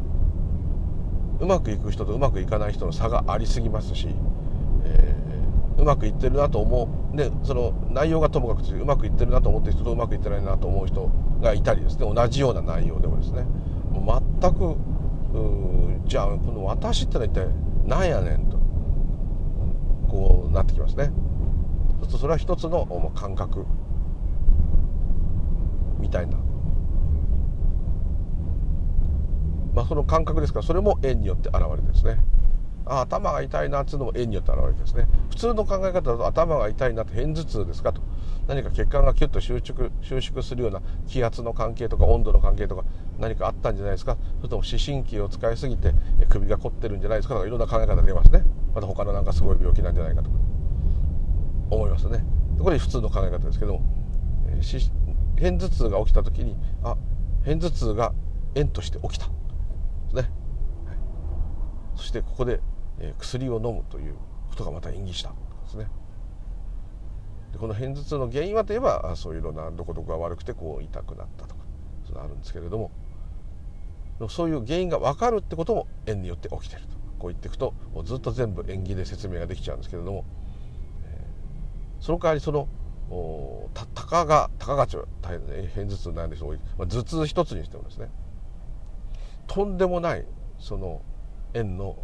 うまくいく人とうまくいかない人の差がありすぎますし、えー、うまくいってるなと思うでその内容がともかくうまくいってるなと思ってる人とうまくいってないなと思う人がいたりですね。同じような内容でもですね。全くうじゃあこの私ってのは一体何やねんと。こうなってきますね。そうするとそれは一つの感覚。みたいな。まあ、その感覚ですからそれも円によって現れてですね。ああ頭が痛いなっていうのも円によって現れてですね。普通の考え方だと頭が痛いなって片頭痛ですかと。何か血管がキュッと収縮収縮するような気圧の関係とか温度の関係とか何かあったんじゃないですか？それとも視神経を使いすぎて首が凝ってるんじゃないですか？とかいろんな考え方出ますね。また他のなんかすごい病気なんじゃないかとか。思いますね。これ普通の考え方ですけども、片頭痛が起きた時にあ片頭痛が円として起きた。ですね、はい、そしてここで、薬を飲むということがまた演技した。ですね。でこの片頭痛の原因はといえばそういういろんなどこどこが悪くてこう痛くなったとかそれあるんですけれどもそういう原因が分かるってことも縁によって起きてると。こう言っていくともうずっと全部縁起で説明ができちゃうんですけれども、えー、その代わりそのたたかがたかがちは大変ね片頭痛なんでしょう、まあ、頭痛一つにしてもですねとんでもないその円の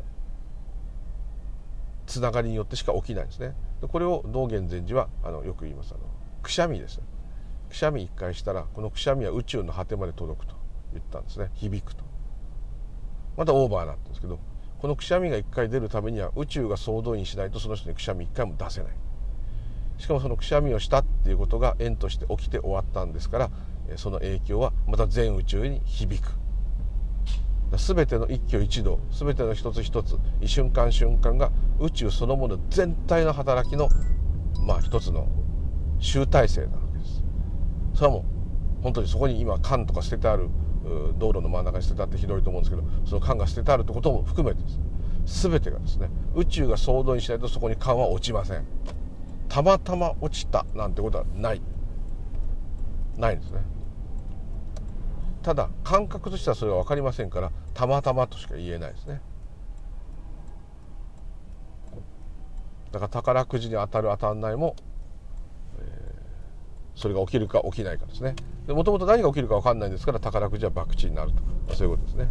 つながりによってしか起きないんですね。これを道元禅師はあのよく言います。あのくしゃみです。くしゃみ一回したらこのくしゃみは宇宙の果てまで届くと言ったんですね。響くと。またオーバーなんですけどこのくしゃみが一回出るためには宇宙が総動員しないとその人にくしゃみ一回も出せない。しかもそのくしゃみをしたっていうことが縁として起きて終わったんですからその影響はまた全宇宙に響く。全ての一挙一動全ての一つ一つ一瞬間瞬間が宇宙そのもの全体の働きのまあ一つの集大成なわけです。それはもう本当にそこに今缶とか捨ててある道路の真ん中に捨ててあってひどいと思うんですけどその缶が捨ててあるってことも含めてです。全てがですね宇宙が総動員しないとそこに缶は落ちません。たまたま落ちたなんてことはない。ないんですね。ただ感覚としてはそれは分かりませんからたまたまとしか言えないですね。だから宝くじに当たる当たらないも、えー、それが起きるか起きないかですね。もともと何が起きるか分かんないんですから宝くじは博打になるとそういうことですね。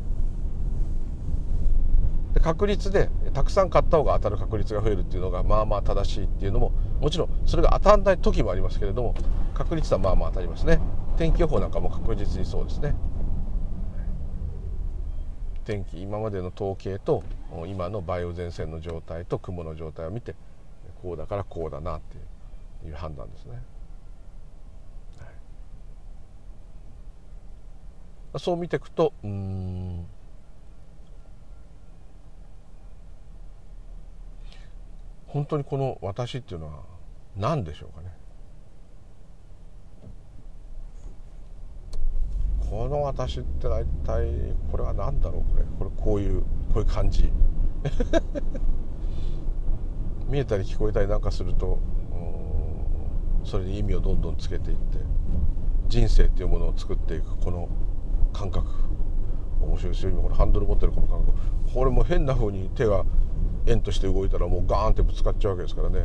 で確率でたくさん買った方が当たる確率が増えるっていうのがまあまあ正しいっていうのももちろんそれが当たらない時もありますけれども確率はまあまあ当たりますね。天気予報なんかも確実にそうですね。天気今までの統計と今の梅雨前線の状態と雲の状態を見てこうだからこうだなっていう判断ですね、はい、そう見ていくとうん。本当にこの私っていうのは何でしょうかね。この私って大体これは何だろうこれ。これこういうこういう感じ。見えたり聞こえたりなんかするとそれに意味をどんどんつけていって人生っていうものを作っていくこの感覚。面白いですよ。今このハンドル持ってるこの感覚。これも変な風に手が円として動いたらもうガーンってぶつかっちゃうわけですからね。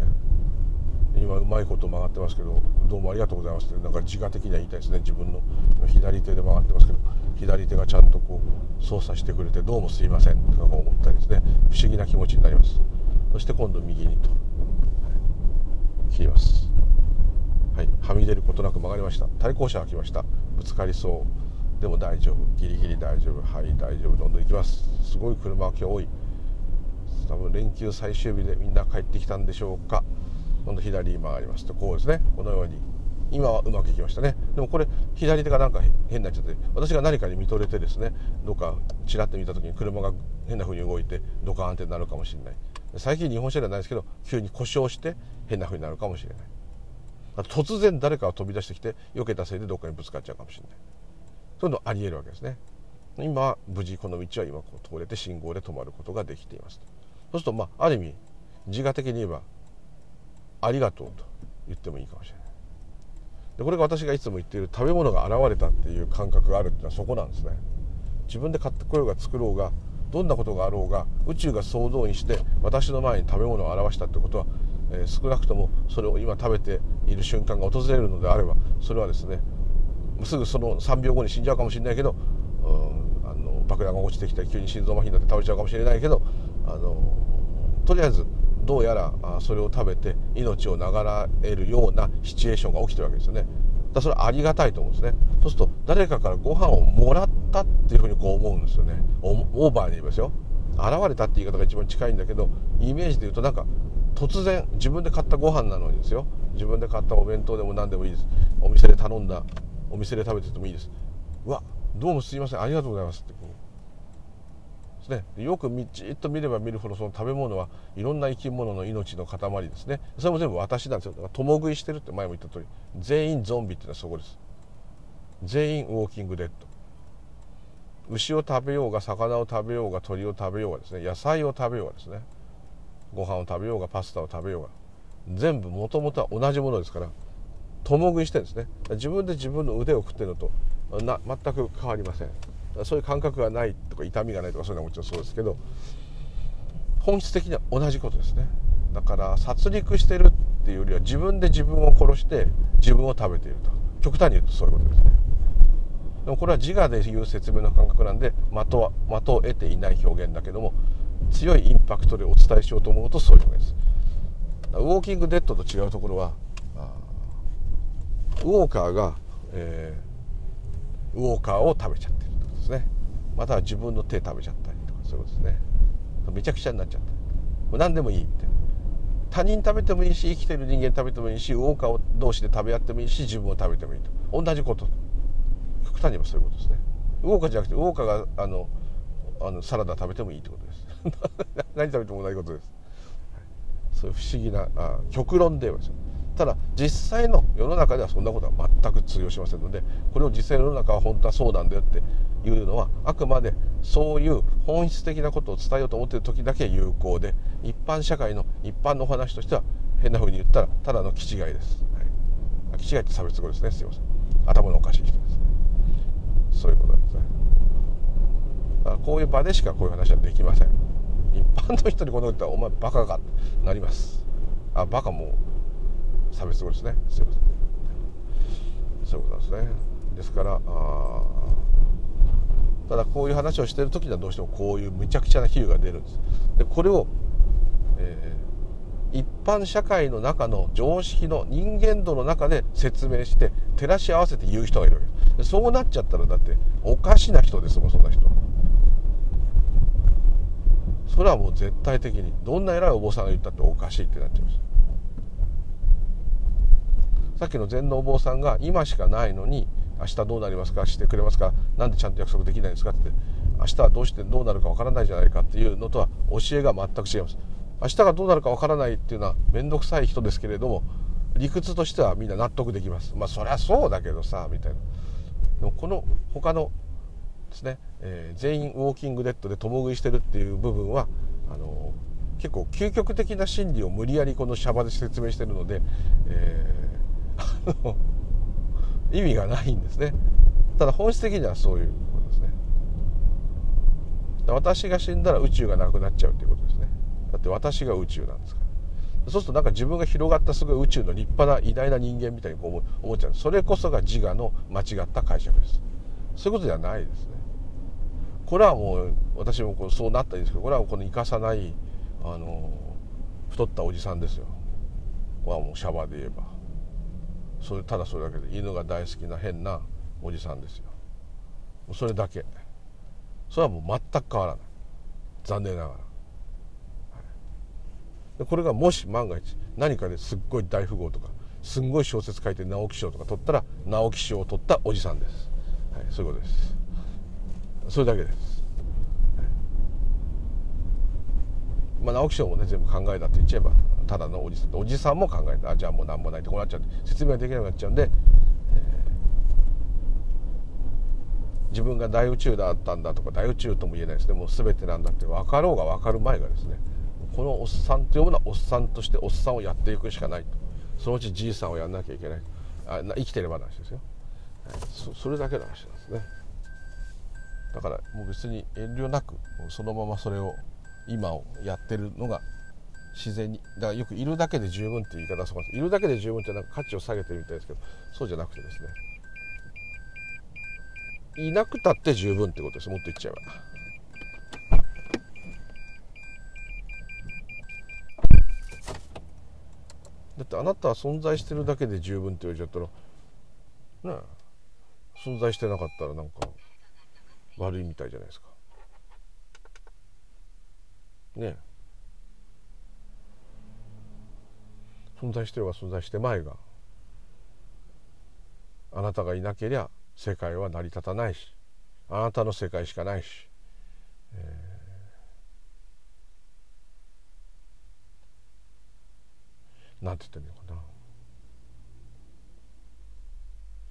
今うまいこと曲がってますけどどうもありがとうございますってなんか自我的には言いたいですね。自分の左手で曲がってますけど左手がちゃんとこう操作してくれてどうもすいません。とか思ったりですね。不思議な気持ちになります。そして今度右にと、はい、切ります。はい。はみ出ることなく曲がりました。対向車が来ました。ぶつかりそう。でも大丈夫。ギリギリ大丈夫。はい大丈夫。どんどん行きます。すごい車が今日多い。多分連休最終日でみんな帰ってきたんでしょうか。今度左に回りますとこうですね。このように。今はうまくいきましたね。でもこれ左手がなんか変になっちゃって私が何かに見とれてですねどっかちらっと見た時に車が変な風に動いてドカーンってなるかもしれない。最近日本車ではないですけど急に故障して変な風になるかもしれない。突然誰かが飛び出してきて避けたせいでどっかにぶつかっちゃうかもしれない。そういうのありえるわけですね。今無事この道は今こう通れて信号で止まることができていますそうするとまあある意味自我的に言えばありがとうと言ってもいいかもしれない。でこれが私がいつも言っている食べ物が現れたっていう感覚があるっていうのはそこなんですね。自分で買ってこようが作ろうがどんなことがあろうが宇宙が総動員して私の前に食べ物を表したってことは、えー、少なくともそれを今食べている瞬間が訪れるのであればそれはですねすぐその3秒後に死んじゃうかもしれないけど、うん、あの爆弾が落ちてきて急に心臓麻痺になって倒れちゃうかもしれないけどあのとりあえずどうやらそれを食べて命を長らえるようなシチュエーションが起きてるわけですよね。だそれはありがたいと思うんですね。そうすると誰かからご飯をもらったっていうふうにこう思うんですよね。オーバーに言いますよ。現れたって言い方が一番近いんだけどイメージで言うとなんか突然自分で買ったご飯なのにですよ。自分で買ったお弁当でも何でもいいです。お店で頼んだお店で食べててもいいです。うわどうもすいません。ありがとうございますって。ですね。よくみじっと見れば見るほどその食べ物はいろんな生き物の命の塊ですね。それも全部私なんですよ。だから共食いしてるって前も言った通り全員ゾンビっていうのはそこです。全員ウォーキングデッド。牛を食べようが魚を食べようが鳥を食べようがですね野菜を食べようがですねご飯を食べようがパスタを食べようが全部もともとは同じものですから共食いしてるんですね。自分で自分の腕を食ってるのとな全く変わりません。そういう感覚がないとか痛みがないとかそういうのはもちろんそうですけど本質的には同じことですね。だから殺戮してるっていうよりは自分で自分を殺して自分を食べていると。極端に言うとそういうことですね。でもこれは自我でいう説明の感覚なんで的は的を得ていない表現だけども強いインパクトでお伝えしようと思うとそういうわけです。ウォーキングデッドと違うところはウォーカーが、えー、ウォーカーを食べちゃってるですね。または自分の手食べちゃったりとかそういうことですね。めちゃくちゃになっちゃったもう何でもいいって。他人食べてもいいし生きてる人間食べてもいいしウォーカー同士で食べ合ってもいいし自分を食べてもいいと。同じこと。極端にもそういうことですね。ウォーカーじゃなくてウォーカーがあのあのサラダ食べてもいいってことです。何食べても同じことです、そういう不思議なあ極論ではですよ。ただ実際の世の中ではそんなことは全く通用しませんのでこれを実際の世の中は本当はそうなんだよっていうのはあくまでそういう本質的なことを伝えようと思ってる時だけ有効で一般社会の一般のお話としては変な風に言ったらただの気違いです、はい、気違いって差別語ですね。すいません。頭のおかしい人ですね。そういうことですね。だからこういう場でしかこういう話はできません。一般の人にこのこと言ったらお前バカかってなります。あバカも差別語ですね。すいません。そういうことなんですね。ですからあただこういう話をしてる時にはどうしてもこういうむちゃくちゃな比喩が出るんです。でこれを、えー、一般社会の中の常識の人間度の中で説明して照らし合わせて言う人がいるわけです。そうなっちゃったらだっておかしな人ですもんそんな人。それはもう絶対的にどんな偉いお坊さんが言ったっておかしいってなっちゃいます。さっきの禅のお坊さんが今しかないのに明日どうなりますか？してくれますか？なんでちゃんと約束できないんですか？って明日はどうしてどうなるかわからないじゃないかっていうのとは教えが全く違います。明日がどうなるかわからないっていうのは面倒くさい人ですけれども理屈としてはみんな納得できます。まあそりゃそうだけどさみたいな。でもこの他のですね、えー、全員ウォーキングデッドで共食いしてるっていう部分はあの結構究極的な真理を無理やりこのシャバで説明してるので、えー 意味がないんですね。ただ本質的にはそういうことですね。私が死んだら宇宙がなくなっちゃうっていうことですね。だって私が宇宙なんですから。そうするとなんか自分が広がったすごい宇宙の立派な偉大な人間みたいにこう思っちゃう。それこそが自我の間違った解釈です。そういうことではないですね。これはもう私もこうそうなったんですけどこれはこの生かさないあの太ったおじさんですよ。これはもうシャバで言えば。それただそれだけで犬が大好きな変なおじさんですよ。それだけ。それはもう全く変わらない。残念ながら、これがもし万が一何かですっごい大富豪とかすんごい小説書いて直木賞とか取ったら直木賞を取ったおじさんです、はい、そういうことです。それだけです、はい、まあ直木賞もね全部考えたって言っちゃえばただのおじさんおじさんも考えたあじゃあもう何もないってこうなっちゃって説明ができなくなっちゃうんで、えー、自分が大宇宙だったんだとか大宇宙とも言えないですね。もう全てなんだって分かろうが分かる前がですねこのおっさんというものはおっさんとしておっさんをやっていくしかない。とそのうちじいさんをやんなきゃいけない。あ生きてればの話ですよ、はい、そそれだけの話なんですね。だからもう別に遠慮なくそのままそれを今をやってるのが自然に。だからよくいるだけで十分って言い方そうですい。るだけで十分ってなんか価値を下げてるみたいですけどそうじゃなくてですね。いなくたって十分ってことです。もっと言っちゃえば。だってあなたは存在してるだけで十分って言われちゃったらね存在してなかったらなんか悪いみたいじゃないですか。ねえ。存在してるが存在してまいがあなたがいなけりゃ世界は成り立たないしあなたの世界しかないし、えーなんて言ってんのかな。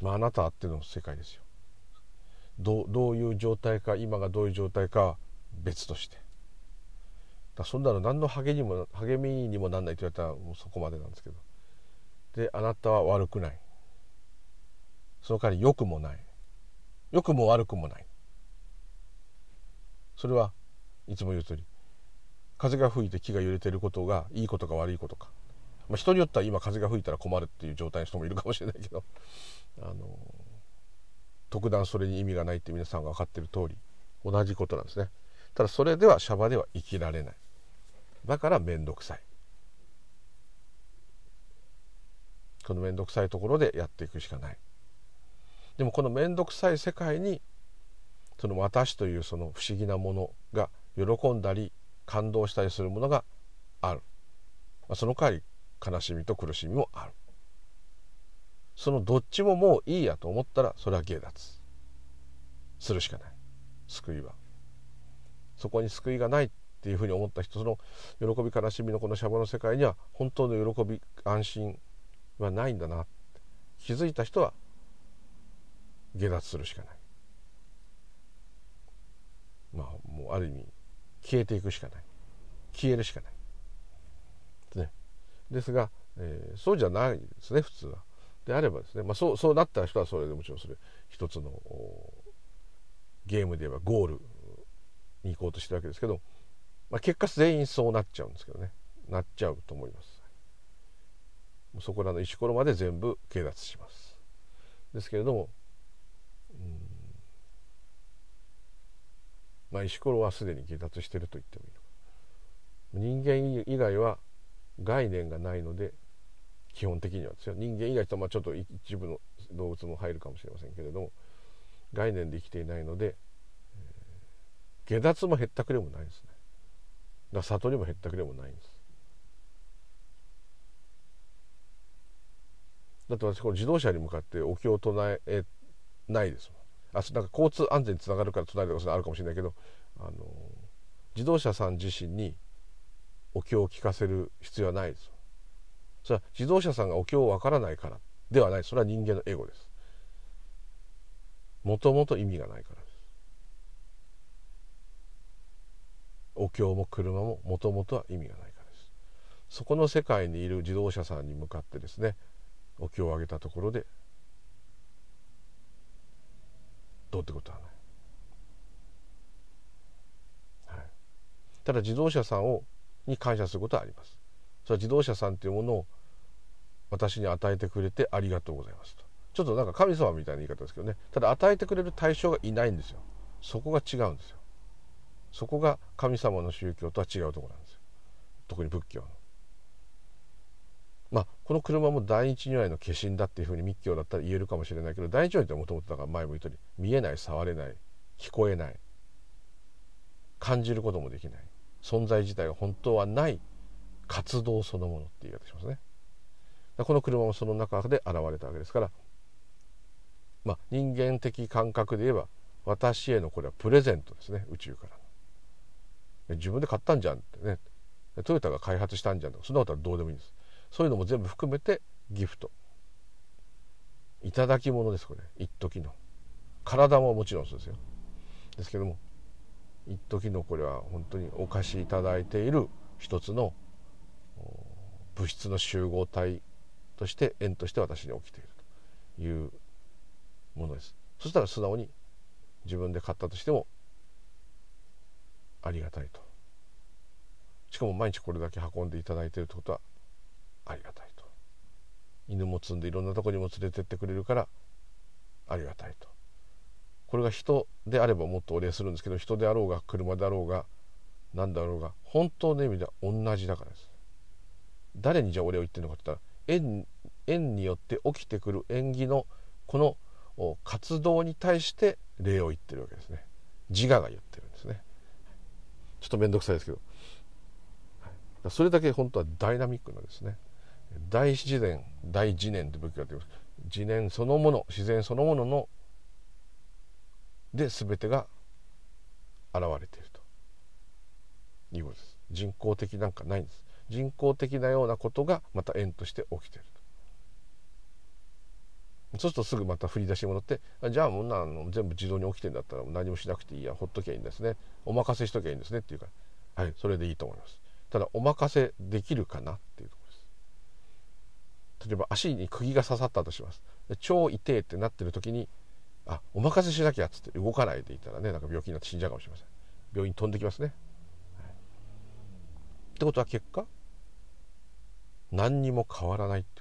まああなたあっての世界ですよ。どどういう状態か今がどういう状態か別として。そんなの何の励みにも励みにもなんないと言われたらもうそこまでなんですけど。であなたは悪くない。その代わり良くもない。良くも悪くもない。それはいつも言う通り。風が吹いて木が揺れてることがいいことか悪いことか。まあ、人によっては今風が吹いたら困るっていう状態の人もいるかもしれないけど。あの特段それに意味がないって皆さんが分かってる通り同じことなんですね。ただそれではシャバでは生きられない。だから面倒くさい。この面倒くさいところでやっていくしかない。でもこの面倒くさい世界にその私というその不思議なものが喜んだり感動したりするものがある、まあ、その代わり悲しみと苦しみもある。そのどっちももういいやと思ったらそれは芸脱。するしかない。救いは。そこに救いがないっていうふうに思った人その喜び悲しみのこのシャバの世界には本当の喜び安心はないんだな気づいた人は下脱するしかない。まあもうある意味消えていくしかない。消えるしかない。ですが、えー、そうじゃないですね普通は。であればですね、まあ、そうそうなった人はそれでもちろんそれ一つのゲームで言えばゴールに行こうとしてるわけですけど、まあ、結果全員そうなっちゃうんですけどね。なっちゃうと思います。そこらの石ころまで全部警脱します。ですけれども、まあ、石ころはすでに下脱してると言ってもいいのか。人間以外は概念がないので基本的にはですよ。人間以外とまあちょっと一部の動物も入るかもしれませんけれども概念で生きていないので、えー、下脱もへったくれもないですね。だ悟りもへったくれもないんです。だって私この自動車に向かってお経を唱えないですもん。あなんか交通安全につながるから唱えるとかそあるかもしれないけどあの自動車さん自身にお経を聞かせる必要はないですそれは自動車さんがお経をわからないからではない。それは人間のエゴです。もともと意味がないからですお経も車ももともとは意味がないからです。そこの世界にいる自動車さんに向かってですねお経をあげたところでどうってことはない、はい、ただ自動車さんをに感謝することはあります。それは自動車さんというものを私に与えてくれてありがとうございますと。ちょっとなんか神様みたいな言い方ですけどね。ただ与えてくれる対象がいないんですよ。そこが違うんですよ。そこが神様の宗教とは違うところなんですよ。特に仏教の。まあこの車も第一如来の化身だっていうふうに密教だったら言えるかもしれないけど第一如来ってもともとだから前も言ったように見えない触れない聞こえない感じることもできない。存在自体が本当はない活動そのものって言い方しますね。この車もその中で現れたわけですから、まあ、人間的感覚で言えば私へのこれはプレゼントですね宇宙から自分で買ったんじゃんってね。トヨタが開発したんじゃんとかそんなことはどうでもいいんです。そういうのも全部含めてギフト。いただき物ですこれ。一時の。体ももちろんそうですよ。ですけども一時のこれは本当にお貸しいただいている一つの物質の集合体として縁として私に起きているというものです。そしたら素直に自分で買ったとしてもありがたいと。しかも毎日これだけ運んでいただいているということはありがたいと。犬も積んでいろんなとこにも連れてってくれるからありがたいと。これが人であればもっとお礼するんですけど人であろうが車であろうが何だろうが本当の意味では同じだからです。誰にじゃあお礼を言ってるのかって言ったら縁縁によって起きてくる縁起のこの活動に対して礼を言ってるわけですね。自我が言ってるんですね。ちょっと面倒くさいですけど。それだけ本当はダイナミックなんですね。大自然大自然って仏教が言ってます。自然そのもの自然そのものので全てが現れていると。いうことです。人工的なんかないんです。人工的なようなことがまた縁として起きている。そうするとすぐまた振り出しに戻ってじゃあもんなの全部自動に起きてんだったら何もしなくていいやほっときゃいいんですね。お任せしときゃいいんですねっていうからはいそれでいいと思います。ただお任せできるかなっていうところです。例えば足に釘が刺さったとします。超痛いってなってる時にあお任せしなきゃっつって動かないでいたらねなんか病気になって死んじゃうかもしれません。病院飛んできますね、はい、ってことは結果何にも変わらないって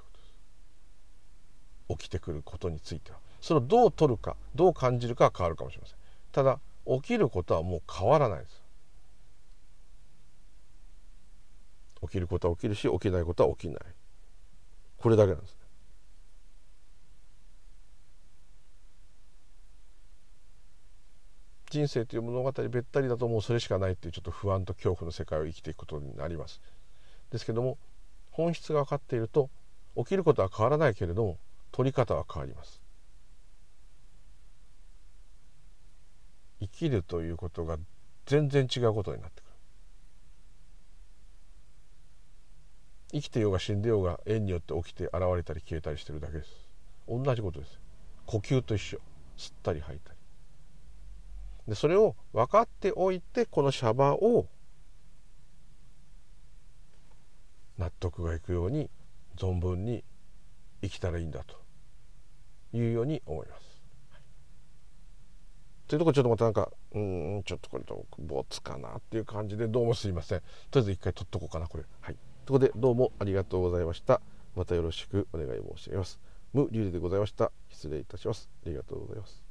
起きてくることについては。それをどう取るかどう感じるかは変わるかもしれません。ただ起きることはもう変わらないです。起きることは起きるし起きないことは起きない。これだけなんです。ね人生という物語べったりだともうそれしかないっていうちょっと不安と恐怖の世界を生きていくことになります。ですけども本質が分かっていると起きることは変わらないけれども取り方は変わります。生きるということが全然違うことになってくる。生きてようが死んでようが縁によって起きて現れたり消えたりしてるだけです。同じことです。呼吸と一緒。吸ったり吐いたり。でそれを分かっておいてこのシャバを納得がいくように存分に生きたらいいんだと。いうように思います。というところちょっとまたなんかうんちょっとこれとボツかなっていう感じでどうもすいません。とりあえず一回取っとこうかなこれ。はい。ということでどうもありがとうございました。またよろしくお願い申し上げます。無理でございました。失礼いたします。ありがとうございます。